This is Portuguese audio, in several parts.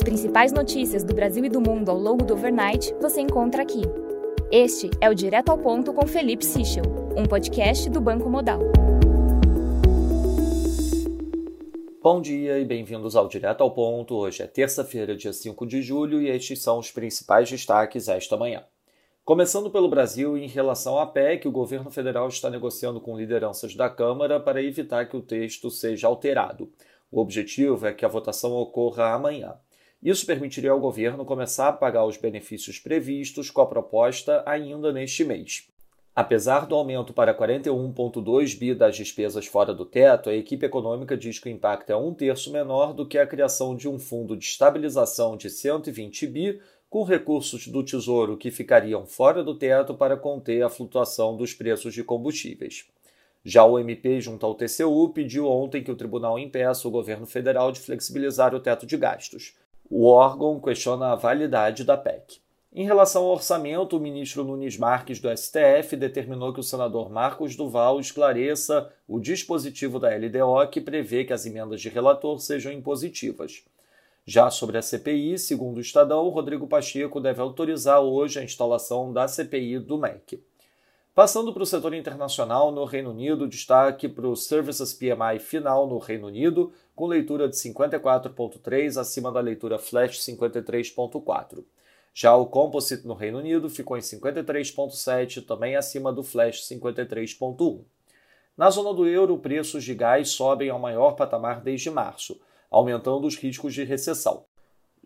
As principais notícias do Brasil e do mundo ao longo do overnight você encontra aqui. Este é o Direto ao Ponto com Felipe Sichel, um podcast do Banco Modal. Bom dia e bem-vindos ao Direto ao Ponto. Hoje é terça-feira, dia 5 de julho, e estes são os principais destaques esta manhã. Começando pelo Brasil, em relação à PEC, o governo federal está negociando com lideranças da Câmara para evitar que o texto seja alterado. O objetivo é que a votação ocorra amanhã. Isso permitiria ao governo começar a pagar os benefícios previstos com a proposta ainda neste mês. Apesar do aumento para 41,2 bi das despesas fora do teto, a equipe econômica diz que o impacto é um terço menor do que a criação de um fundo de estabilização de 120 bi, com recursos do Tesouro que ficariam fora do teto para conter a flutuação dos preços de combustíveis. Já o MP, junto ao TCU, pediu ontem que o tribunal impeça o governo federal de flexibilizar o teto de gastos. O órgão questiona a validade da PEC. Em relação ao orçamento, o ministro Nunes Marques do STF determinou que o senador Marcos Duval esclareça o dispositivo da LDO que prevê que as emendas de relator sejam impositivas. Já sobre a CPI, segundo o Estadão, Rodrigo Pacheco deve autorizar hoje a instalação da CPI do MEC. Passando para o setor internacional, no Reino Unido, destaque para o Services PMI final no Reino Unido, com leitura de 54,3 acima da leitura Flash 53,4. Já o Composite no Reino Unido ficou em 53,7, também acima do Flash 53,1. Na zona do euro, preços de gás sobem ao maior patamar desde março, aumentando os riscos de recessão.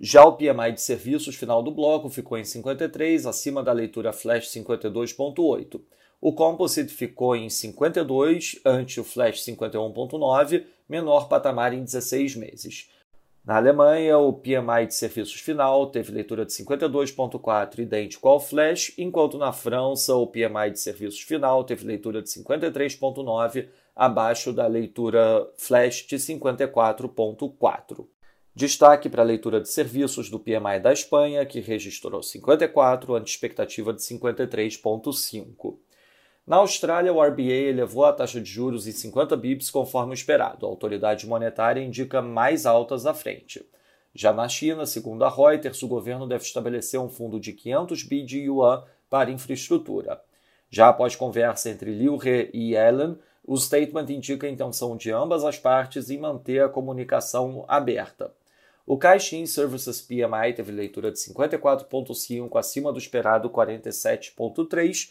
Já o PMI de serviços final do bloco ficou em 53, acima da leitura flash 52.8. O Composite ficou em 52, ante o flash 51.9, menor patamar em 16 meses. Na Alemanha, o PMI de serviços final teve leitura de 52.4, idêntico ao flash, enquanto na França, o PMI de serviços final teve leitura de 53.9, abaixo da leitura flash de 54.4. Destaque para a leitura de serviços do PMI da Espanha, que registrou 54, ante expectativa de 53,5. Na Austrália, o RBA elevou a taxa de juros em 50 bips conforme esperado. A autoridade monetária indica mais altas à frente. Já na China, segundo a Reuters, o governo deve estabelecer um fundo de 500 bi de yuan para infraestrutura. Já após conversa entre Liu He e Yellen, o statement indica a intenção de ambas as partes em manter a comunicação aberta. O Caixin Services PMI teve leitura de 54,5 acima do esperado 47,3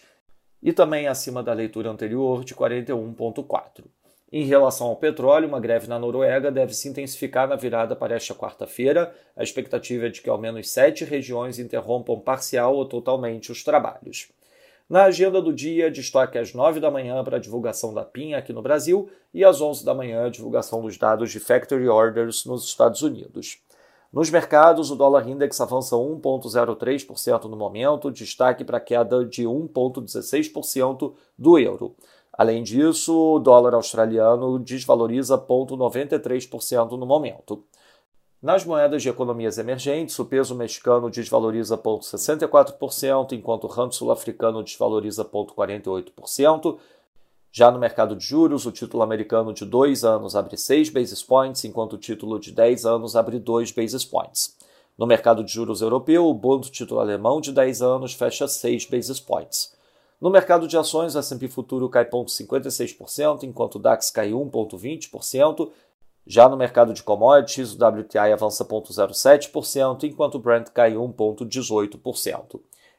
e também acima da leitura anterior de 41,4. Em relação ao petróleo, uma greve na Noruega deve se intensificar na virada para esta quarta-feira. A expectativa é de que ao menos sete regiões interrompam parcial ou totalmente os trabalhos. Na agenda do dia, destaque às 9 da manhã para a divulgação da PIN aqui no Brasil e às 11 da manhã a divulgação dos dados de Factory Orders nos Estados Unidos. Nos mercados, o dólar index avança 1,03% no momento, destaque para a queda de 1,16% do euro. Além disso, o dólar australiano desvaloriza 0,93% no momento. Nas moedas de economias emergentes, o peso mexicano desvaloriza 0,64%, enquanto o rand sul-africano desvaloriza 0,48%. Já no mercado de juros, o título americano de 2 anos abre 6 basis points, enquanto o título de 10 anos abre 2 basis points. No mercado de juros europeu, o bond título alemão de 10 anos fecha 6 basis points. No mercado de ações, o S&P futuro cai 0,56%, enquanto o DAX cai 1,20%, já no mercado de commodities, o WTI avança 0,07%, enquanto o Brent cai 1,18%.